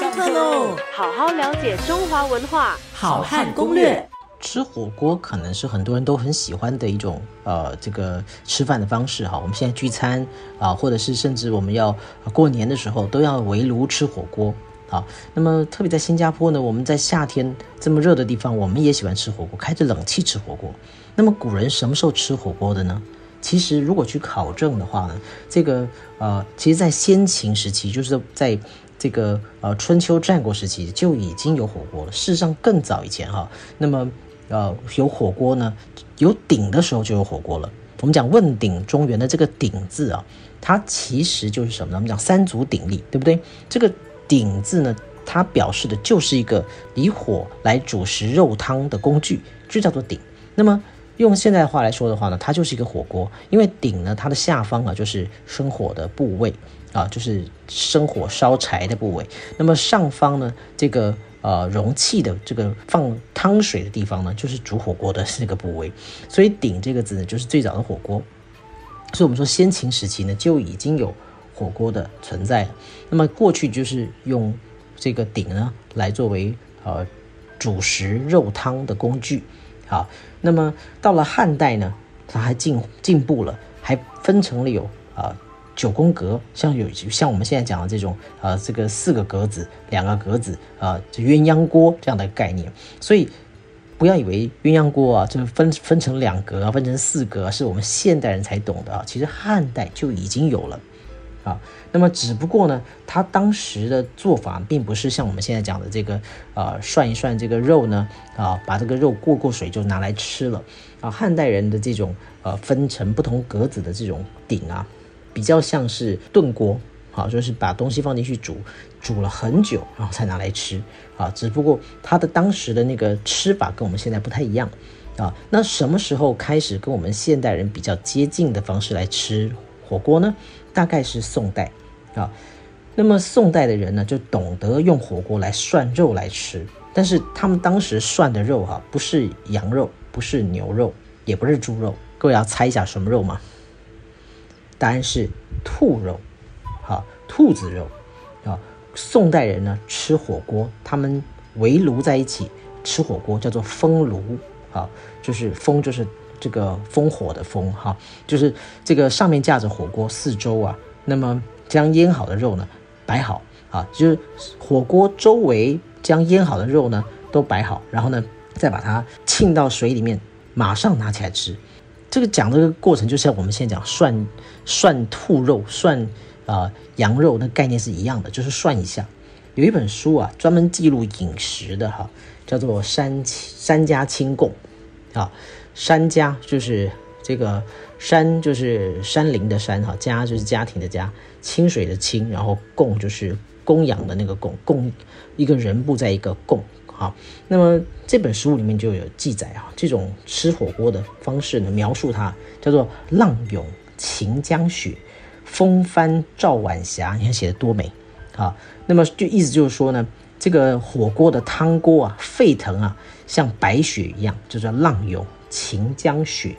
上课喽！好好了解中华文化，好汉攻略。吃火锅可能是很多人都很喜欢的一种呃这个吃饭的方式哈。我们现在聚餐啊，或者是甚至我们要过年的时候都要围炉吃火锅啊。那么特别在新加坡呢，我们在夏天这么热的地方，我们也喜欢吃火锅，开着冷气吃火锅。那么古人什么时候吃火锅的呢？其实如果去考证的话呢，这个呃，其实，在先秦时期，就是在这个呃春秋战国时期就已经有火锅了。事实上更早以前哈，那么呃有火锅呢，有鼎的时候就有火锅了。我们讲问鼎中原的这个鼎字啊，它其实就是什么呢？我们讲三足鼎立，对不对？这个鼎字呢，它表示的就是一个以火来煮食肉汤的工具，就叫做鼎。那么用现代话来说的话呢，它就是一个火锅，因为鼎呢，它的下方啊就是生火的部位啊，就是生火烧柴的部位。那么上方呢，这个呃容器的这个放汤水的地方呢，就是煮火锅的那个部位。所以鼎这个字呢，就是最早的火锅。所以我们说先秦时期呢，就已经有火锅的存在了。那么过去就是用这个鼎呢，来作为呃煮食肉汤的工具。好，那么到了汉代呢，它还进进步了，还分成了有啊九宫格，像有像我们现在讲的这种啊这个四个格子、两个格子啊，鸳鸯锅这样的概念。所以不要以为鸳鸯锅啊，这分分成两格，分成四格是我们现代人才懂的啊，其实汉代就已经有了。啊，那么只不过呢，他当时的做法并不是像我们现在讲的这个，呃，涮一涮这个肉呢，啊，把这个肉过过水就拿来吃了。啊，汉代人的这种呃分成不同格子的这种鼎啊，比较像是炖锅，好，就是把东西放进去煮，煮了很久，然后才拿来吃。啊，只不过他的当时的那个吃法跟我们现在不太一样。啊，那什么时候开始跟我们现代人比较接近的方式来吃火锅呢？大概是宋代，啊，那么宋代的人呢，就懂得用火锅来涮肉来吃，但是他们当时涮的肉哈，不是羊肉，不是牛肉，也不是猪肉，各位要猜一下什么肉吗？答案是兔肉，好，兔子肉，啊，宋代人呢吃火锅，他们围炉在一起吃火锅，叫做封炉，啊，就是封就是。这个烽火的烽哈，就是这个上面架着火锅，四周啊，那么将腌好的肉呢摆好啊，就是火锅周围将腌好的肉呢都摆好，然后呢再把它浸到水里面，马上拿起来吃。这个讲这个过程，就像我们现在讲涮涮兔肉、涮啊羊肉，那概念是一样的，就是涮一下。有一本书啊，专门记录饮食的哈，叫做《山山家清供》啊。山家就是这个山，就是山林的山哈，家就是家庭的家，清水的清，然后供就是供养的那个供，供一个人部在一个供哈。那么这本书里面就有记载啊，这种吃火锅的方式呢，描述它叫做浪涌秦江雪，风帆照晚霞，你看写的多美啊。那么就意思就是说呢，这个火锅的汤锅啊，沸腾啊，像白雪一样，就叫浪涌。秦江雪，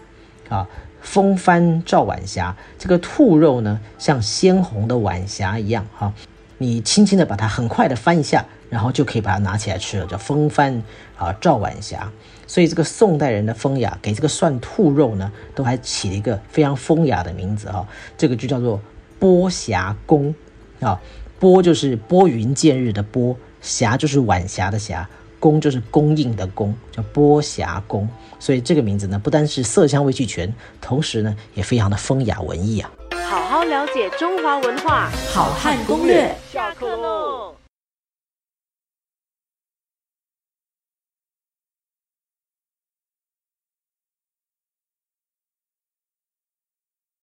啊，风帆照晚霞。这个兔肉呢，像鲜红的晚霞一样，哈，你轻轻的把它很快的翻一下，然后就可以把它拿起来吃了，叫风帆啊照晚霞。所以这个宋代人的风雅，给这个涮兔肉呢，都还起了一个非常风雅的名字，哈，这个就叫做波霞宫，啊，波就是拨云见日的波，霞就是晚霞的霞。宫就是供应的供，叫波霞宫，所以这个名字呢，不单是色香味俱全，同时呢，也非常的风雅文艺啊。好好了解中华文化，好汉攻略，下课喽。